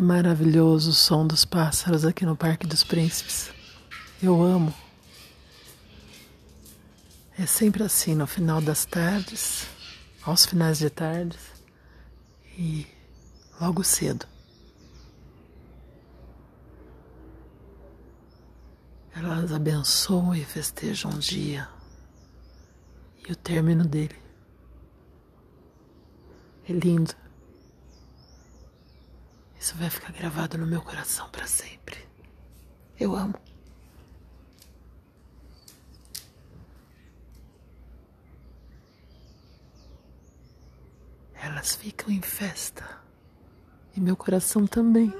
maravilhoso o som dos pássaros aqui no Parque dos Príncipes. Eu amo. É sempre assim no final das tardes, aos finais de tarde e logo cedo. Elas abençoam e festejam o dia e o término dele. É lindo. Isso vai ficar gravado no meu coração para sempre. Eu amo. Elas ficam em festa e meu coração também.